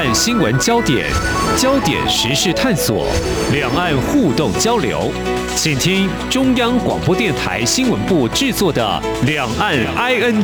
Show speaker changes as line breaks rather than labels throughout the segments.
岸新闻焦点，焦点时事探索，两岸互动交流，请听中央广播电台新闻部制作的《两岸 ING》。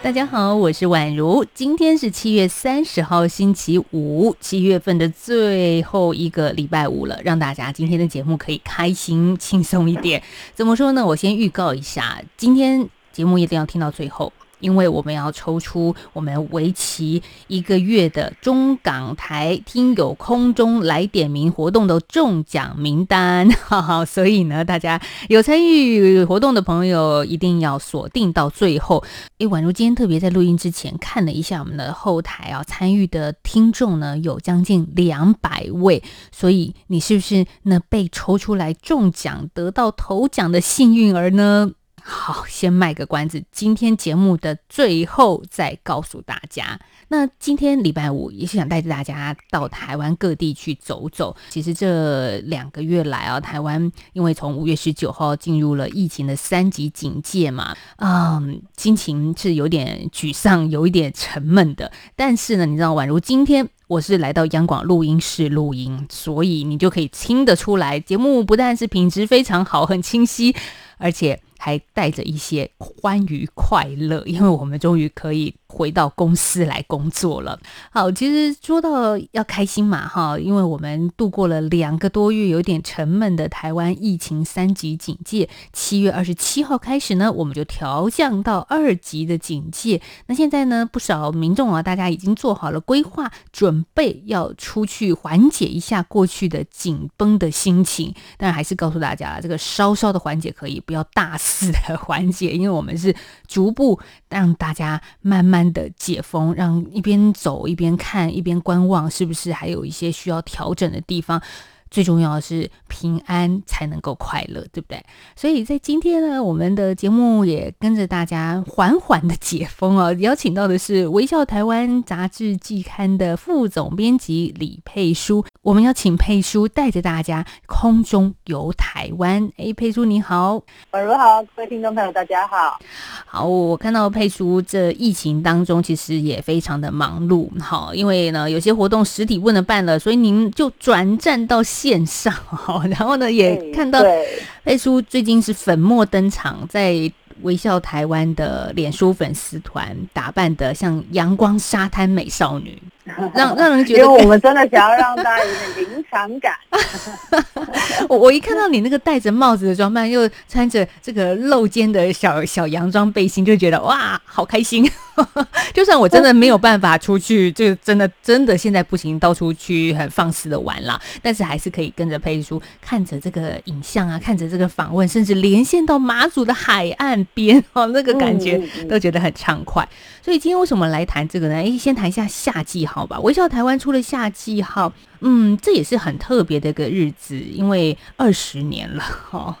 大家好，我是宛如，今天是七月三十号星期五，七月份的最后一个礼拜五了，让大家今天的节目可以开心轻松一点。怎么说呢？我先预告一下，今天节目一定要听到最后。因为我们要抽出我们为期一个月的中港台听友空中来点名活动的中奖名单，哈哈，所以呢，大家有参与活动的朋友一定要锁定到最后。诶，宛如今天特别在录音之前看了一下我们的后台啊，参与的听众呢有将近两百位，所以你是不是那被抽出来中奖得到头奖的幸运儿呢？好，先卖个关子，今天节目的最后再告诉大家。那今天礼拜五也是想带着大家到台湾各地去走走。其实这两个月来啊，台湾因为从五月十九号进入了疫情的三级警戒嘛，嗯，心情是有点沮丧，有一点沉闷的。但是呢，你知道，宛如今天我是来到央广录音室录音，所以你就可以听得出来，节目不但是品质非常好，很清晰，而且。还带着一些欢愉快乐，因为我们终于可以回到公司来工作了。好，其实说到要开心嘛，哈，因为我们度过了两个多月有点沉闷的台湾疫情三级警戒，七月二十七号开始呢，我们就调降到二级的警戒。那现在呢，不少民众啊，大家已经做好了规划，准备要出去缓解一下过去的紧绷的心情。但还是告诉大家，这个稍稍的缓解可以，不要大。死的环节，因为我们是逐步让大家慢慢的解封，让一边走一边看一边观望，是不是还有一些需要调整的地方？最重要的是平安才能够快乐，对不对？所以在今天呢，我们的节目也跟着大家缓缓的解封哦。邀请到的是《微笑台湾》杂志季刊的副总编辑李佩书，我们要请佩书带着大家空中游台湾。哎，佩书你好，
宛如好，各位听众朋友大家好。
好，我看到佩书这疫情当中其实也非常的忙碌，好，因为呢有些活动实体不能办了，所以您就转战到。线上哈，然后呢，也看到佩叔最近是粉墨登场，在微笑台湾的脸书粉丝团打扮的像阳光沙滩美少女。让让人觉得，
因为我们 真的想要让大家有点临场感。
我我一看到你那个戴着帽子的装扮，又穿着这个露肩的小小洋装背心，就觉得哇，好开心。就算我真的没有办法出去，就真的真的现在不行，到处去很放肆的玩了，但是还是可以跟着佩叔，看着这个影像啊，看着这个访问，甚至连线到马祖的海岸边 哦，那个感觉都觉得很畅快。所以今天为什么来谈这个呢？哎，先谈一下夏季号吧。微笑台湾出了夏季号，嗯，这也是很特别的一个日子，因为二十年了哈。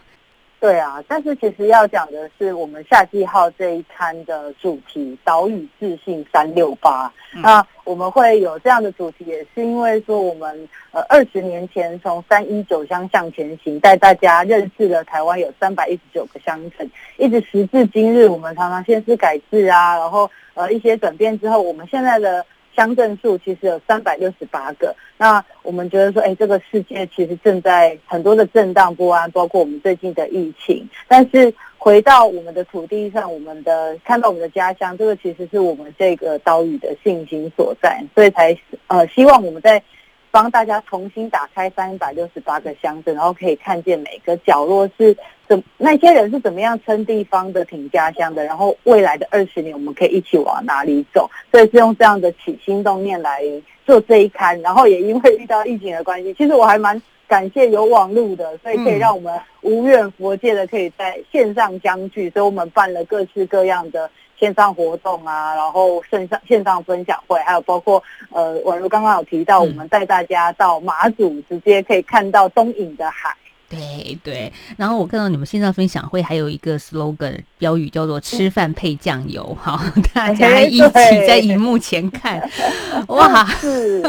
对啊，但是其实要讲的是，我们夏季号这一餐的主题“岛屿自信三六八”。那我们会有这样的主题，也是因为说我们呃二十年前从三一九乡向前行，带大家认识了台湾有三百一十九个乡镇，一直时至今日，我们常常县市改制啊，然后呃一些转变之后，我们现在的。乡镇数其实有三百六十八个，那我们觉得说，哎，这个世界其实正在很多的震荡不安，包括我们最近的疫情。但是回到我们的土地上，我们的看到我们的家乡，这个其实是我们这个岛屿的信心所在，所以才呃希望我们在帮大家重新打开三百六十八个乡镇，然后可以看见每个角落是怎。那些人是怎么样称地方的、挺家乡的？然后未来的二十年，我们可以一起往哪里走？所以是用这样的起心动念来做这一刊。然后也因为遇到疫情的关系，其实我还蛮感谢有网络的，所以可以让我们无远佛界的可以在线上相聚。所以我们办了各式各样的线上活动啊，然后线上线上分享会，还有包括呃，宛如刚刚有提到，我们带大家到马祖，直接可以看到东引的海。
对对，然后我看到你们线上分享会还有一个 slogan 标语叫做“吃饭配酱油”，好，大家一起在荧幕前看，哇，是，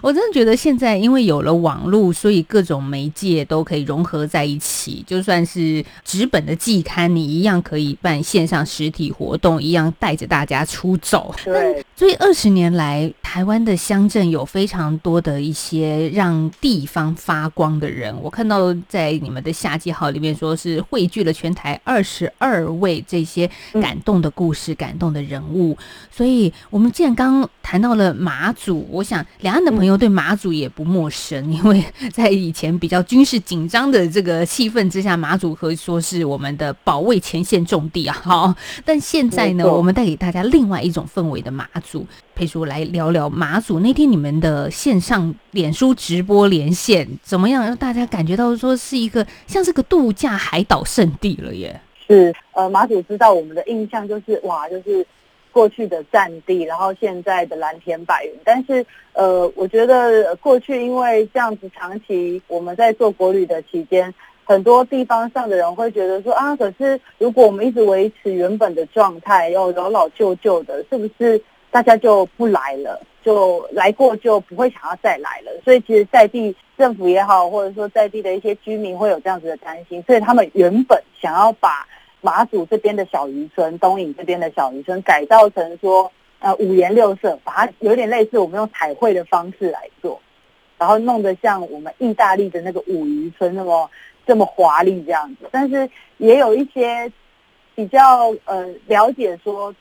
我真的觉得现在因为有了网络，所以各种媒介都可以融合在一起，就算是纸本的季刊，你一样可以办线上实体活动，一样带着大家出走。
对，
所以二十年来，台湾的乡镇有非常多的一些让地方发光的人，我看到在。在你们的夏季号里面，说是汇聚了全台二十二位这些感动的故事、嗯、感动的人物。所以，我们既然刚刚谈到了马祖，我想两岸的朋友对马祖也不陌生，嗯、因为在以前比较军事紧张的这个气氛之下，马祖可以说是我们的保卫前线重地啊。好，但现在呢，我们带给大家另外一种氛围的马祖。佩书来聊聊马祖那天你们的线上脸书直播连线怎么样？让大家感觉到说是一个像是个度假海岛圣地了耶。
是呃，马祖知道我们的印象就是哇，就是过去的战地，然后现在的蓝天白云。但是呃，我觉得过去因为这样子长期我们在做国旅的期间，很多地方上的人会觉得说啊，可是如果我们一直维持原本的状态，要老老旧旧的，是不是？大家就不来了，就来过就不会想要再来了。所以其实在地政府也好，或者说在地的一些居民会有这样子的担心，所以他们原本想要把马祖这边的小渔村、东引这边的小渔村改造成说呃五颜六色，把它有点类似我们用彩绘的方式来做，然后弄得像我们意大利的那个五渔村那么这么华丽这样子。但是也有一些比较呃了解说。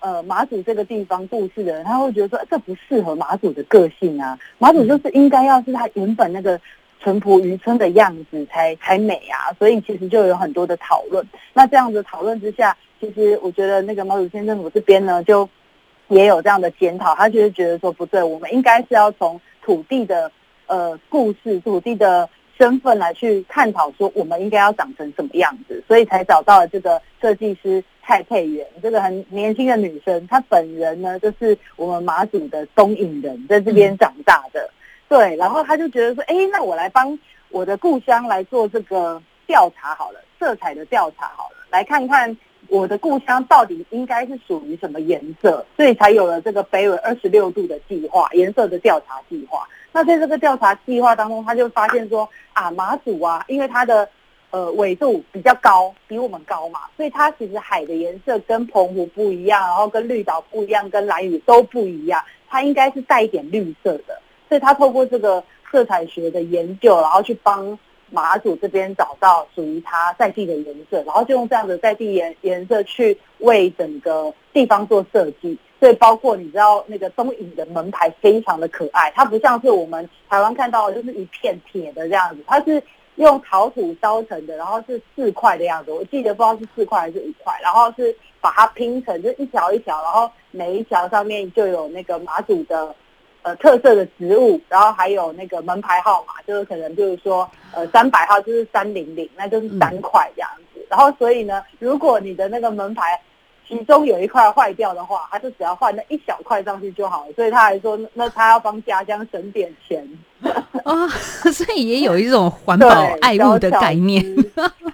呃，马祖这个地方故事的人，他会觉得说这不适合马祖的个性啊。马祖就是应该要是他原本那个淳朴渔村的样子才才美啊。所以其实就有很多的讨论。那这样子讨论之下，其实我觉得那个马祖县政府这边呢，就也有这样的检讨。他就是觉得说不对，我们应该是要从土地的呃故事、土地的身份来去探讨说我们应该要长成什么样子，所以才找到了这个设计师。蔡佩媛这个很年轻的女生，她本人呢就是我们马祖的东引人，在这边长大的。嗯、对，然后她就觉得说，哎，那我来帮我的故乡来做这个调查好了，色彩的调查好了，来看看我的故乡到底应该是属于什么颜色，所以才有了这个北纬二十六度的计划，颜色的调查计划。那在这个调查计划当中，他就发现说，啊，马祖啊，因为它的呃，纬度比较高，比我们高嘛，所以它其实海的颜色跟澎湖不一样，然后跟绿岛不一样，跟兰屿都不一样，它应该是带一点绿色的，所以他透过这个色彩学的研究，然后去帮马祖这边找到属于它在地的颜色，然后就用这样的在地颜颜色去为整个地方做设计，所以包括你知道那个东影的门牌非常的可爱，它不像是我们台湾看到的就是一片铁的这样子，它是。用陶土烧成的，然后是四块的样子，我记得不知道是四块还是五块，然后是把它拼成就一条一条，然后每一条上面就有那个马祖的呃特色的植物，然后还有那个门牌号码，就是可能就是说呃三百号就是三零零，那就是三块这样子，然后所以呢，如果你的那个门牌。其中有一块坏掉的话，他就只要换那一小块上去就好了。所以他还说，那他要帮家乡省点钱
啊，所以也有一种环保爱物的概念。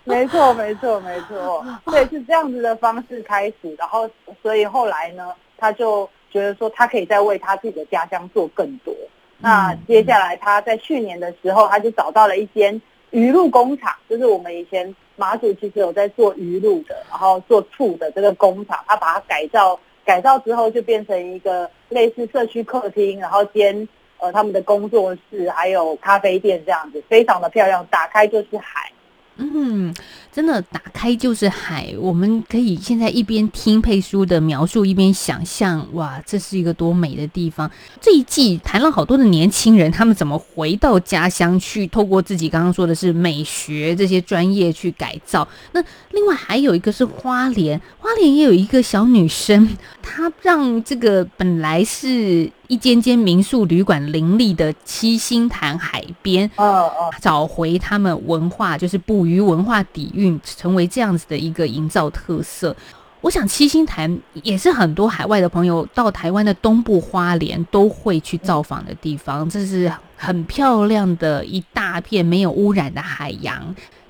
没错，没错，没错。对是这样子的方式开始，然后所以后来呢，他就觉得说，他可以再为他自己的家乡做更多。那接下来他在去年的时候，他就找到了一间鱼露工厂，就是我们以前。马祖其实有在做鱼露的，然后做醋的这个工厂，他把它改造，改造之后就变成一个类似社区客厅，然后兼呃他们的工作室，还有咖啡店这样子，非常的漂亮，打开就是海。
嗯，真的打开就是海，我们可以现在一边听佩书的描述，一边想象，哇，这是一个多美的地方。这一季谈了好多的年轻人，他们怎么回到家乡去，透过自己刚刚说的是美学这些专业去改造。那另外还有一个是花莲，花莲也有一个小女生，她让这个本来是。一间间民宿旅馆林立的七星潭海边，哦哦，找回他们文化，就是捕鱼文化底蕴，成为这样子的一个营造特色。我想七星潭也是很多海外的朋友到台湾的东部花莲都会去造访的地方，这是很漂亮的一大片没有污染的海洋，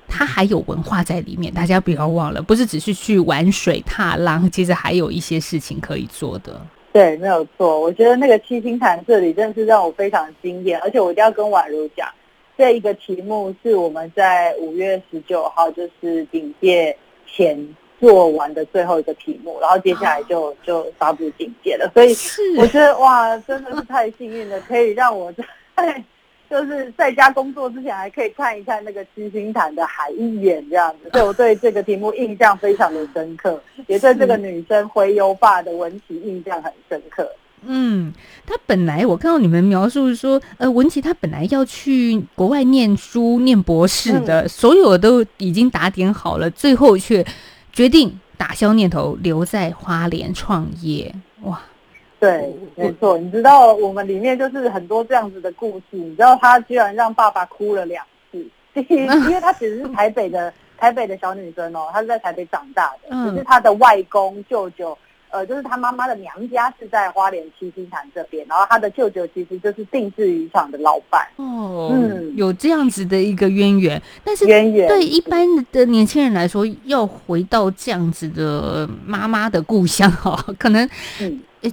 它还有文化在里面，大家不要忘了，不是只是去玩水踏浪，其实还有一些事情可以做的。
对，没有错，我觉得那个七星潭这里真的是让我非常惊艳，而且我一定要跟宛如讲，这一个题目是我们在五月十九号就是顶界前。做完的最后一个题目，然后接下来就就发布警戒了，所以我觉得哇，真的是太幸运了，可以让我在就是在家工作之前还可以看一看那个七星潭的海一眼这样子，所以我对这个题目印象非常的深刻，也对这个女生洄游吧的文琪印象很深刻。
嗯，她本来我看到你们描述说，呃，文琪她本来要去国外念书念博士的，嗯、所有都已经打点好了，最后却。决定打消念头，留在花莲创业。哇，
对，没错。你知道我们里面就是很多这样子的故事。你知道她居然让爸爸哭了两次。第一，因为 她其实是台北的台北的小女生哦，她是在台北长大的，只是她的外公舅舅。呃，就是他妈妈的娘家是在花莲七星潭这边，然后他的舅舅其实就是定制渔场的老板。
哦，嗯，有这样子的一个渊源，但是渊源对一般的年轻人来说，要回到这样子的妈妈的故乡哦，可能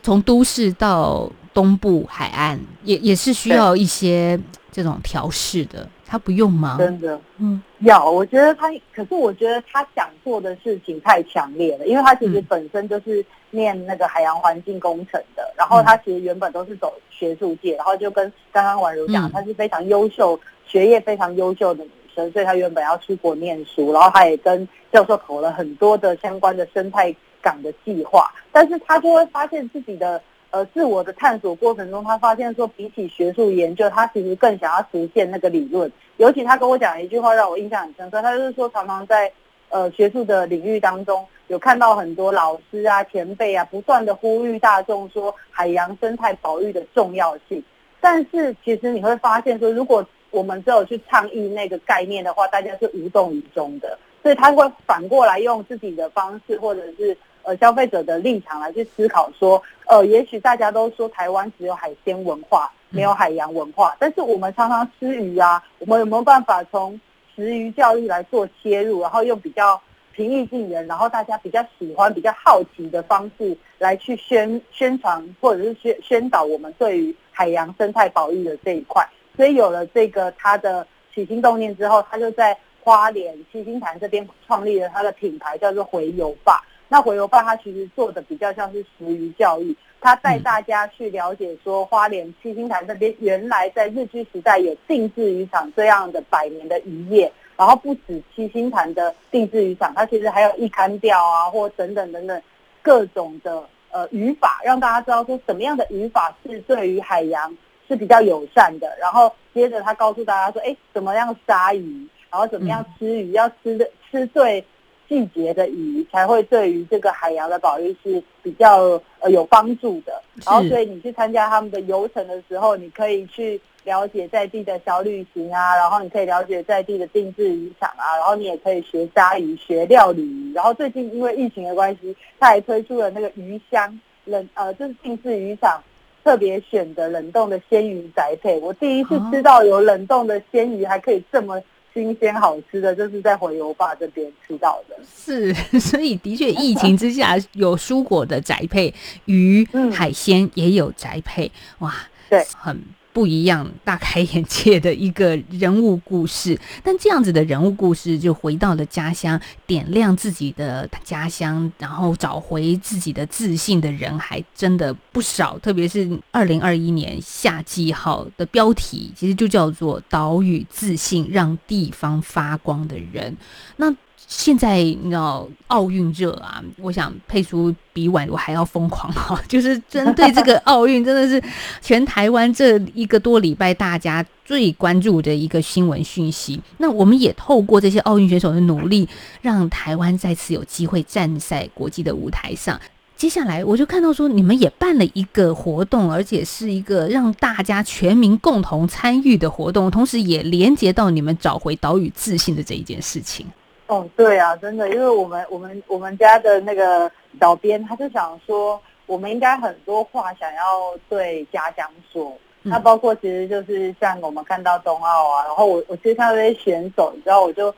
从都市到东部海岸，也也是需要一些这种调试的。他不用吗？
真的，嗯，要。我觉得他，可是我觉得他想做的事情太强烈了，因为他其实本身就是念那个海洋环境工程的，嗯、然后他其实原本都是走学术界，然后就跟刚刚婉如讲，他是非常优秀、学业非常优秀的女生，所以他原本要出国念书，然后他也跟教授投了很多的相关的生态港的计划，但是他就会发现自己的。呃，自我的探索过程中，他发现说，比起学术研究，他其实更想要实现那个理论。尤其他跟我讲一句话，让我印象很深刻。他就是说，常常在呃学术的领域当中，有看到很多老师啊、前辈啊，不断的呼吁大众说海洋生态保育的重要性。但是，其实你会发现说，如果我们只有去倡议那个概念的话，大家是无动于衷的。所以，他会反过来用自己的方式，或者是。呃，消费者的立场来去思考说，呃，也许大家都说台湾只有海鲜文化，没有海洋文化，但是我们常常吃鱼啊，我们有没有办法从食鱼教育来做切入，然后用比较平易近人，然后大家比较喜欢、比较好奇的方式来去宣宣传或者是宣宣导我们对于海洋生态保育的这一块。所以有了这个他的起心动念之后，他就在花莲七星潭这边创立了他的品牌，叫做回游吧。那回游吧，它其实做的比较像是食鱼教育，它带大家去了解说，花莲七星潭这边原来在日据时代有定制渔场这样的百年的渔业，然后不止七星潭的定制渔场，它其实还有一竿钓啊，或等等等等各种的呃渔法，让大家知道说什么样的渔法是对于海洋是比较友善的。然后接着他告诉大家说，哎，怎么样杀鱼，然后怎么样吃鱼，要吃的吃对。季节的鱼才会对于这个海洋的保育是比较呃有帮助的。然后，所以你去参加他们的游程的时候，你可以去了解在地的小旅行啊，然后你可以了解在地的定制渔场啊，然后你也可以学鲨鱼、学料理鱼。然后最近因为疫情的关系，他还推出了那个鱼香冷呃，就是定制渔场特别选的冷冻的鲜鱼宅配。我第一次知道有冷冻的鲜鱼还可以这么。新鲜好吃的，就是在回游坝这边吃到的。
是，所以的确，疫情之下有蔬果的宅配，鱼、嗯、海鲜也有宅配，哇，
对，
很。不一样，大开眼界的一个人物故事。但这样子的人物故事，就回到了家乡，点亮自己的家乡，然后找回自己的自信的人，还真的不少。特别是二零二一年夏季号的标题，其实就叫做“岛屿自信，让地方发光的人”。那现在你知道奥运热啊，我想佩叔比宛如还要疯狂哈，就是针对这个奥运，真的是全台湾这一个多礼拜大家最关注的一个新闻讯息。那我们也透过这些奥运选手的努力，让台湾再次有机会站在国际的舞台上。接下来我就看到说，你们也办了一个活动，而且是一个让大家全民共同参与的活动，同时也连接到你们找回岛屿自信的这一件事情。
哦，对啊，真的，因为我们我们我们家的那个小编他就想说，我们应该很多话想要对家乡说。那包括其实就是像我们看到冬奥啊，然后我我其实看到这些选手，你知道，我就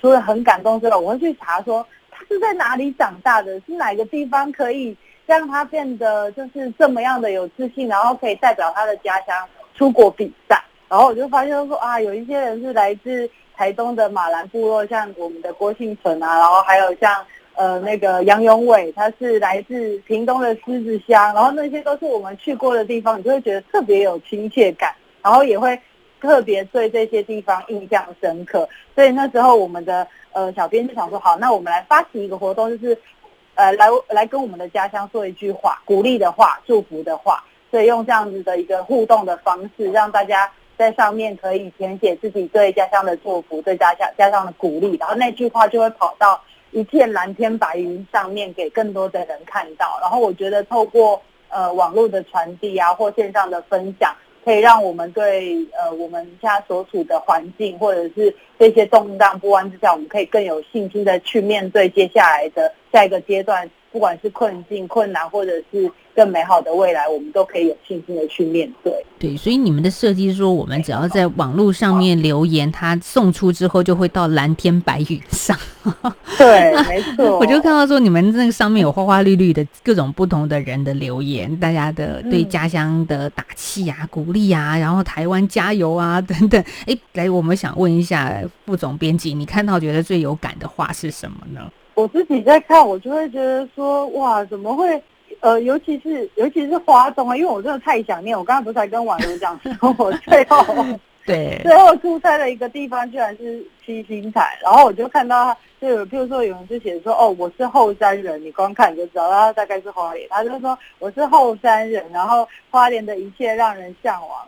除了很感动之外，我会去查说他是在哪里长大的，是哪个地方可以让他变得就是这么样的有自信，然后可以代表他的家乡出国比赛。然后我就发现说啊，有一些人是来自台东的马兰部落，像我们的郭庆存啊，然后还有像。呃，那个杨永伟，他是来自屏东的狮子乡，然后那些都是我们去过的地方，你就会觉得特别有亲切感，然后也会特别对这些地方印象深刻。所以那时候我们的呃小编就想说，好，那我们来发起一个活动，就是呃来来跟我们的家乡说一句话，鼓励的话，祝福的话，所以用这样子的一个互动的方式，让大家在上面可以填写自己对家乡的祝福，对家乡家乡的鼓励，然后那句话就会跑到。一片蓝天白云上面，给更多的人看到。然后我觉得透过呃网络的传递啊，或线上的分享，可以让我们对呃我们现在所处的环境，或者是这些动荡不安之下，我们可以更有信心的去面对接下来的下一个阶段。不管是困境、困难，或者是更美好的未来，我们都可以有信心的去面对。
对，所以你们的设计是说，我们只要在网络上面留言，它送出之后就会到蓝天白云上。
对，没错。
我就看到说，你们那个上面有花花绿绿的各种不同的人的留言，大家的对家乡的打气啊、鼓励啊，然后台湾加油啊 等等。哎，来，我们想问一下副总编辑，你看到觉得最有感的话是什么呢？
我自己在看，我就会觉得说，哇，怎么会？呃，尤其是尤其是花东啊，因为我真的太想念。我刚刚不是才跟婉如讲说，我最后
对
最后出差的一个地方居然是七星潭，然后我就看到他，就有譬如说有人就写说，哦，我是后山人，你光看你就知道他大概是花莲。他就说我是后山人，然后花莲的一切让人向往，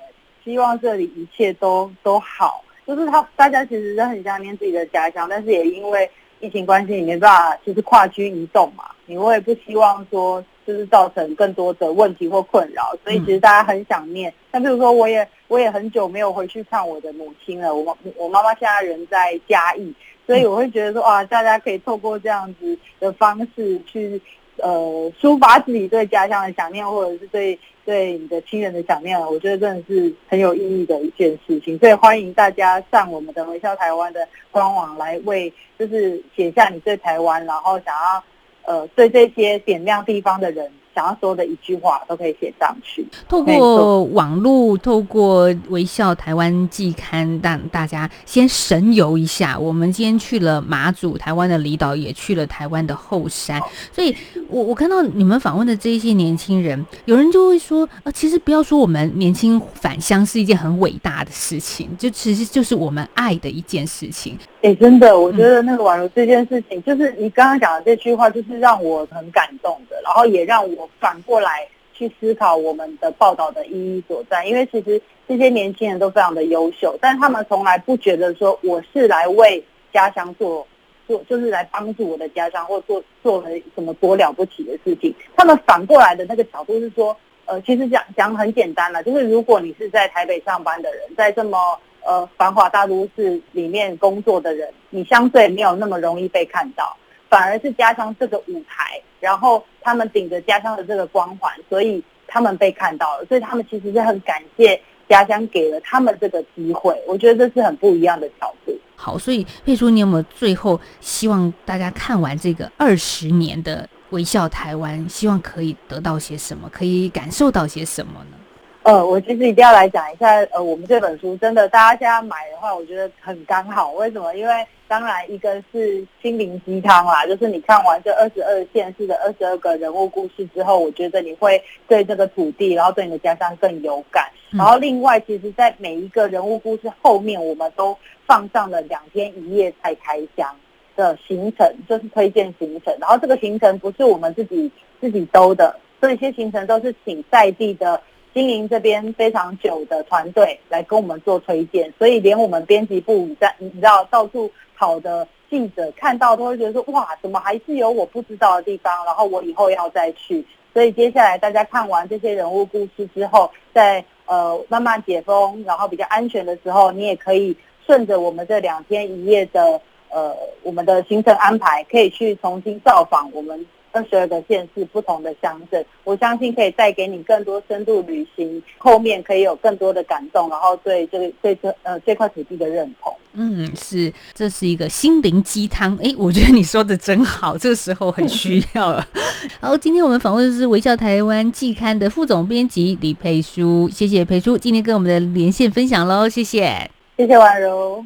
希望这里一切都都好。就是他大家其实是很想念自己的家乡，但是也因为。疫情关系，你没办法，就是跨区移动嘛。你会不希望说，就是造成更多的问题或困扰，所以其实大家很想念。那比如说，我也我也很久没有回去看我的母亲了。我我妈妈现在人在嘉义，所以我会觉得说，啊，大家可以透过这样子的方式去。呃，抒发自己对家乡的想念，或者是对对你的亲人的想念，我觉得真的是很有意义的一件事情。所以欢迎大家上我们的微笑台湾的官网来为，就是写下你对台湾，然后想要呃对这些点亮地方的人。想要说的一句话都可以写上去。
透过网络，透过微笑台湾季刊，让大家先神游一下。我们今天去了马祖，台湾的离岛，也去了台湾的后山。所以我我看到你们访问的这一些年轻人，有人就会说，呃，其实不要说我们年轻返乡是一件很伟大的事情，就其实就是我们爱的一件事情。
哎、欸，真的，我觉得那个宛如这件事情，嗯、就是你刚刚讲的这句话，就是让我很感动的，然后也让我反过来去思考我们的报道的意义所在。因为其实这些年轻人都非常的优秀，但他们从来不觉得说我是来为家乡做做，就是来帮助我的家乡，或做做了什么多了不起的事情。他们反过来的那个角度是说，呃，其实讲讲很简单了，就是如果你是在台北上班的人，在这么。呃，繁华大都市里面工作的人，你相对没有那么容易被看到，反而是家乡这个舞台，然后他们顶着家乡的这个光环，所以他们被看到了，所以他们其实是很感谢家乡给了他们这个机会。我觉得这是很不一样的角度。
好，所以佩书，你有没有最后希望大家看完这个二十年的微笑台湾，希望可以得到些什么，可以感受到些什么呢？
呃，我其实一定要来讲一下，呃，我们这本书真的，大家现在买的话，我觉得很刚好。为什么？因为当然一个是心灵鸡汤啦，就是你看完这二十二县市的二十二个人物故事之后，我觉得你会对这个土地，然后对你的家乡更有感。然后另外，其实，在每一个人物故事后面，我们都放上了两天一夜才开箱的行程，就是推荐行程。然后这个行程不是我们自己自己兜的，这些行程都是请在地的。经营这边非常久的团队来跟我们做推荐，所以连我们编辑部在你知道到处跑的记者看到都会觉得说，哇，怎么还是有我不知道的地方？然后我以后要再去。所以接下来大家看完这些人物故事之后，在呃慢慢解封，然后比较安全的时候，你也可以顺着我们这两天一夜的呃我们的行程安排，可以去重新造访我们二十二个县市不同的乡镇，我相信可以带给你更多深度旅行，后面可以有更多的感动，然后对这个对这呃这块土地的认同。
嗯，是，这是一个心灵鸡汤。哎，我觉得你说的真好，这个时候很需要了。好，今天我们访问的是《微笑台湾》季刊的副总编辑李佩书，谢谢佩书今天跟我们的连线分享喽，谢谢，
谢谢婉如。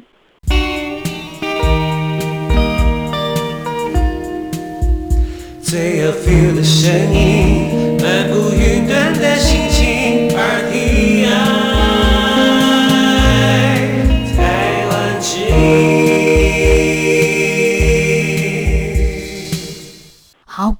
最有 feel 的声音，漫步云端的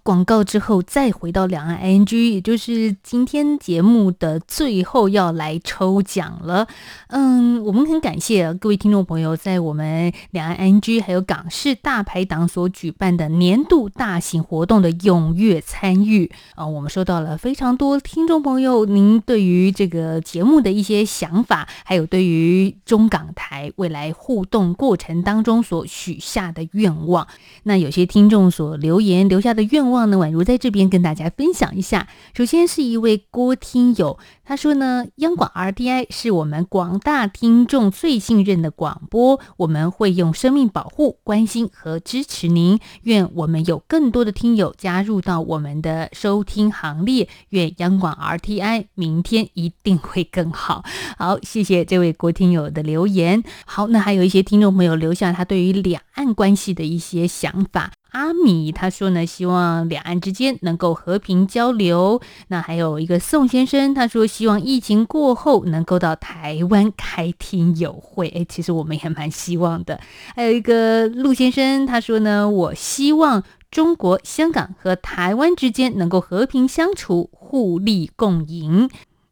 广告之后再回到两岸 ING，也就是今天节目的最后要来抽奖了。嗯，我们很感谢各位听众朋友在我们两岸 ING 还有港视大排档所举办的年度大型活动的踊跃参与啊，我们收到了非常多听众朋友您对于这个节目的一些想法，还有对于中港台未来互动过程当中所许下的愿望。那有些听众所留言留下的。愿望呢，宛如在这边跟大家分享一下。首先是一位郭听友，他说呢，央广 RTI 是我们广大听众最信任的广播，我们会用生命保护、关心和支持您。愿我们有更多的听友加入到我们的收听行列。愿央广 RTI 明天一定会更好。好，谢谢这位郭听友的留言。好，那还有一些听众朋友留下他对于两岸关系的一些想法。阿米他说呢，希望两岸之间能够和平交流。那还有一个宋先生，他说希望疫情过后能够到台湾开听友会。诶，其实我们也蛮希望的。还有一个陆先生，他说呢，我希望中国香港和台湾之间能够和平相处，互利共赢。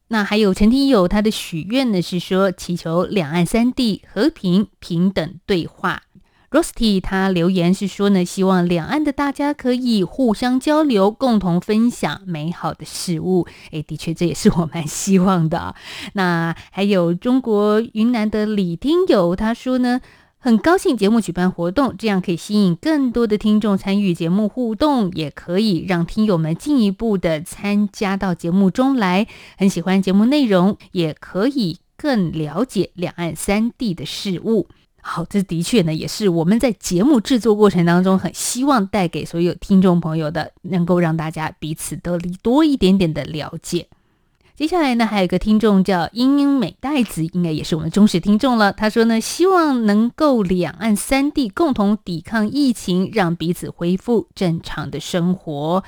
那还有陈听友，他的许愿呢是说，祈求两岸三地和平平等对话。Rosty 他留言是说呢，希望两岸的大家可以互相交流，共同分享美好的事物。诶，的确，这也是我蛮希望的。那还有中国云南的李听友，他说呢，很高兴节目举办活动，这样可以吸引更多的听众参与节目互动，也可以让听友们进一步的参加到节目中来。很喜欢节目内容，也可以更了解两岸三地的事物。好，这的确呢，也是我们在节目制作过程当中很希望带给所有听众朋友的，能够让大家彼此得多一点点的了解。接下来呢，还有一个听众叫英英美袋子，应该也是我们忠实听众了。他说呢，希望能够两岸三地共同抵抗疫情，让彼此恢复正常的生活。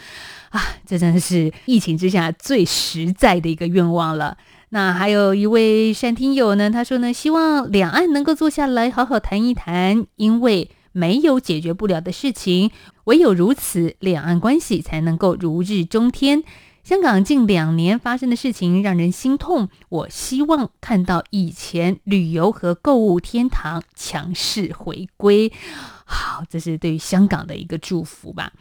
啊，这真的是疫情之下最实在的一个愿望了。那还有一位善听友呢，他说呢，希望两岸能够坐下来好好谈一谈，因为没有解决不了的事情，唯有如此，两岸关系才能够如日中天。香港近两年发生的事情让人心痛，我希望看到以前旅游和购物天堂强势回归。好，这是对于香港的一个祝福吧。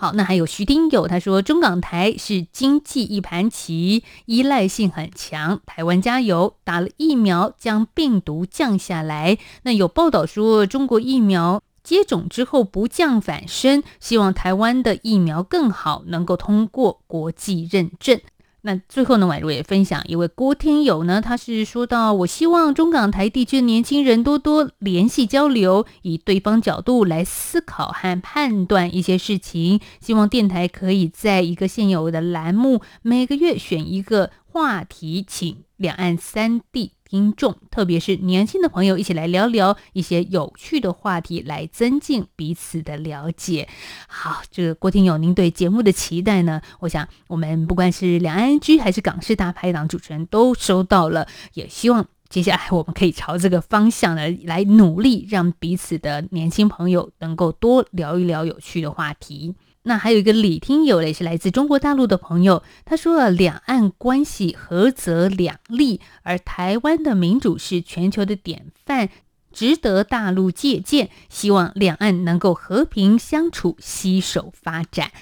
好，那还有徐丁友，他说中港台是经济一盘棋，依赖性很强。台湾加油，打了疫苗将病毒降下来。那有报道说中国疫苗接种之后不降反升，希望台湾的疫苗更好，能够通过国际认证。那最后呢，宛如也分享一位郭天友呢，他是说到：我希望中港台地区的年轻人多多联系交流，以对方角度来思考和判断一些事情。希望电台可以在一个现有的栏目，每个月选一个话题，请两岸三地。听众，特别是年轻的朋友，一起来聊聊一些有趣的话题，来增进彼此的了解。好，这个郭听友，您对节目的期待呢？我想，我们不管是两岸 ING 还是港视大排档主持人都收到了，也希望接下来我们可以朝这个方向呢来努力，让彼此的年轻朋友能够多聊一聊有趣的话题。那还有一个李听友也是来自中国大陆的朋友，他说：“两岸关系合则两利，而台湾的民主是全球的典范，值得大陆借鉴。希望两岸能够和平相处，携手发展。”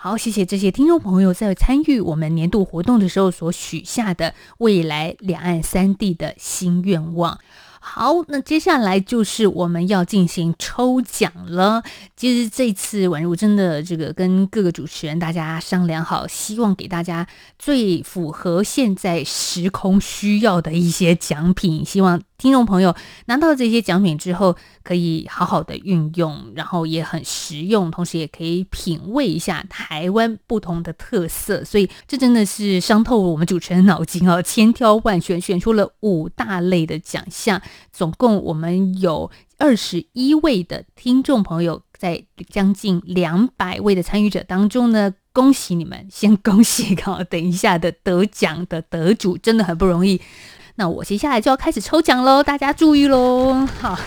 好，谢谢这些听众朋友在参与我们年度活动的时候所许下的未来两岸三地的新愿望。好，那接下来就是我们要进行抽奖了。其实这次宛如真的这个跟各个主持人大家商量好，希望给大家最符合现在时空需要的一些奖品，希望听众朋友拿到这些奖品之后，可以好好的运用，然后也很实用，同时也可以品味一下台湾不同的特色。所以这真的是伤透了我们主持人脑筋哦，千挑万选选出了五大类的奖项。总共我们有二十一位的听众朋友，在将近两百位的参与者当中呢，恭喜你们！先恭喜哈，等一下的得奖的得主真的很不容易。那我接下来就要开始抽奖喽，大家注意喽！好，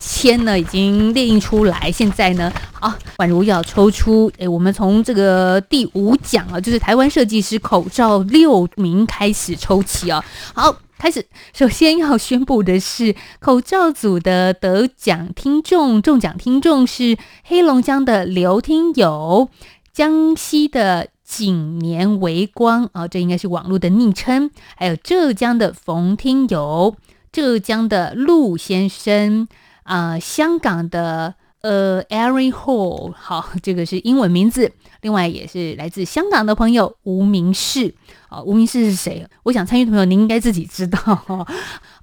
签呢已经列印出来，现在呢，好，宛如要抽出，诶，我们从这个第五奖啊，就是台湾设计师口罩六名开始抽起啊，好。开始，首先要宣布的是口罩组的得奖听众，中奖听众是黑龙江的刘听友，江西的景年微光啊，这应该是网络的昵称，还有浙江的冯听友，浙江的陆先生啊、香港的呃 Aaron Hall，好，这个是英文名字，另外也是来自香港的朋友吴明世。吴明世是谁？我想参与的朋友，您应该自己知道 哦。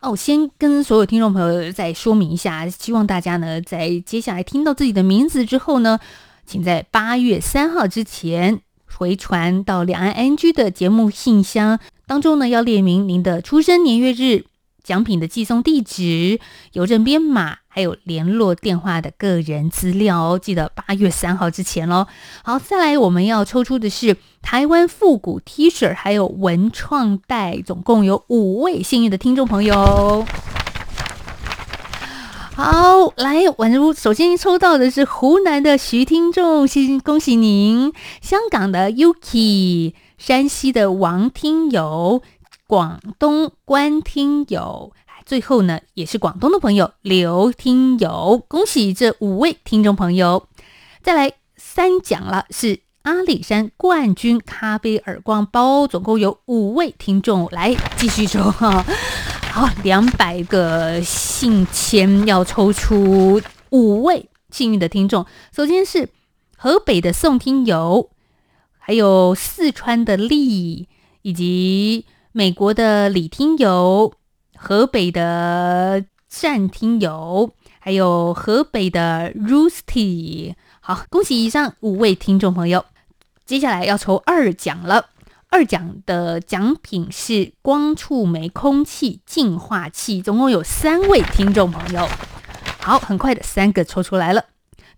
我先跟所有听众朋友再说明一下，希望大家呢，在接下来听到自己的名字之后呢，请在八月三号之前回传到两岸 NG 的节目信箱当中呢，要列明您的出生年月日。奖品的寄送地址、邮政编码，还有联络电话的个人资料哦，记得八月三号之前哦。好，再来我们要抽出的是台湾复古 T 恤，还有文创袋，总共有五位幸运的听众朋友。好，来，宛如首先抽到的是湖南的徐听众，先恭喜您；香港的 Yuki，山西的王听友。广东关听友，最后呢也是广东的朋友刘听友，恭喜这五位听众朋友！再来三奖了，是阿里山冠军咖啡耳光包，总共有五位听众来继续抽哈。好，两百个信签要抽出五位幸运的听众，首先是河北的宋听友，还有四川的丽以及。美国的李听友，河北的单听友，还有河北的 Rusty，好，恭喜以上五位听众朋友。接下来要抽二奖了，二奖的奖品是光触媒空气净化器，总共有三位听众朋友。好，很快的三个抽出来了，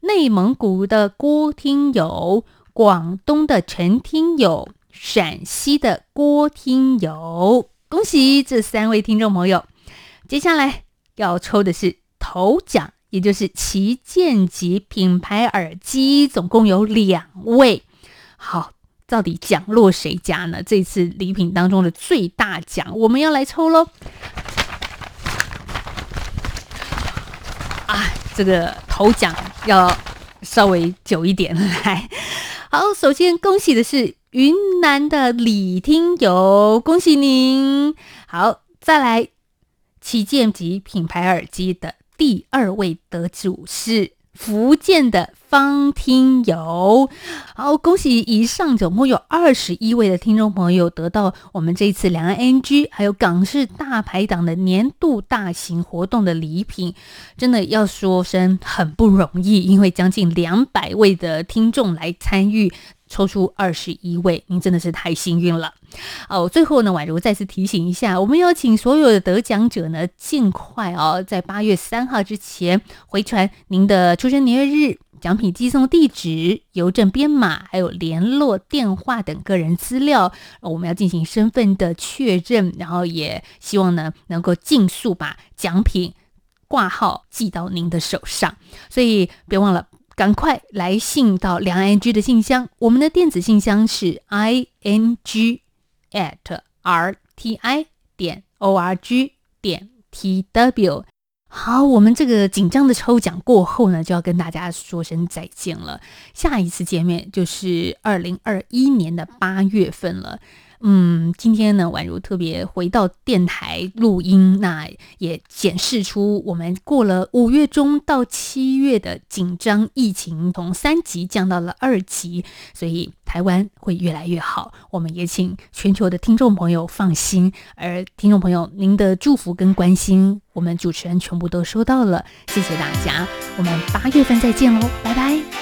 内蒙古的郭听友，广东的陈听友。陕西的郭听友，恭喜这三位听众朋友。接下来要抽的是头奖，也就是旗舰级品牌耳机，总共有两位。好，到底奖落谁家呢？这次礼品当中的最大奖，我们要来抽喽！啊，这个头奖要稍微久一点来。好，首先恭喜的是。云南的李听友，恭喜您！好，再来旗舰级品牌耳机的第二位得主是福建的方听友。好，恭喜以上总共有二十一位的听众朋友得到我们这一次两岸 NG 还有港式大排档的年度大型活动的礼品，真的要说声很不容易，因为将近两百位的听众来参与。抽出二十一位，您真的是太幸运了哦！最后呢，宛如再次提醒一下，我们邀请所有的得奖者呢，尽快哦，在八月三号之前回传您的出生年月日、奖品寄送地址、邮政编码，还有联络电话等个人资料，我们要进行身份的确认，然后也希望呢，能够尽速把奖品挂号寄到您的手上，所以别忘了。赶快来信到两岸 ING 的信箱，我们的电子信箱是 i n g at r t i 点 o r g 点 t w。好，我们这个紧张的抽奖过后呢，就要跟大家说声再见了。下一次见面就是二零二一年的八月份了。嗯，今天呢，宛如特别回到电台录音，那也显示出我们过了五月中到七月的紧张疫情，从三级降到了二级，所以台湾会越来越好。我们也请全球的听众朋友放心，而听众朋友您的祝福跟关心，我们主持人全部都收到了，谢谢大家。我们八月份再见喽，拜拜。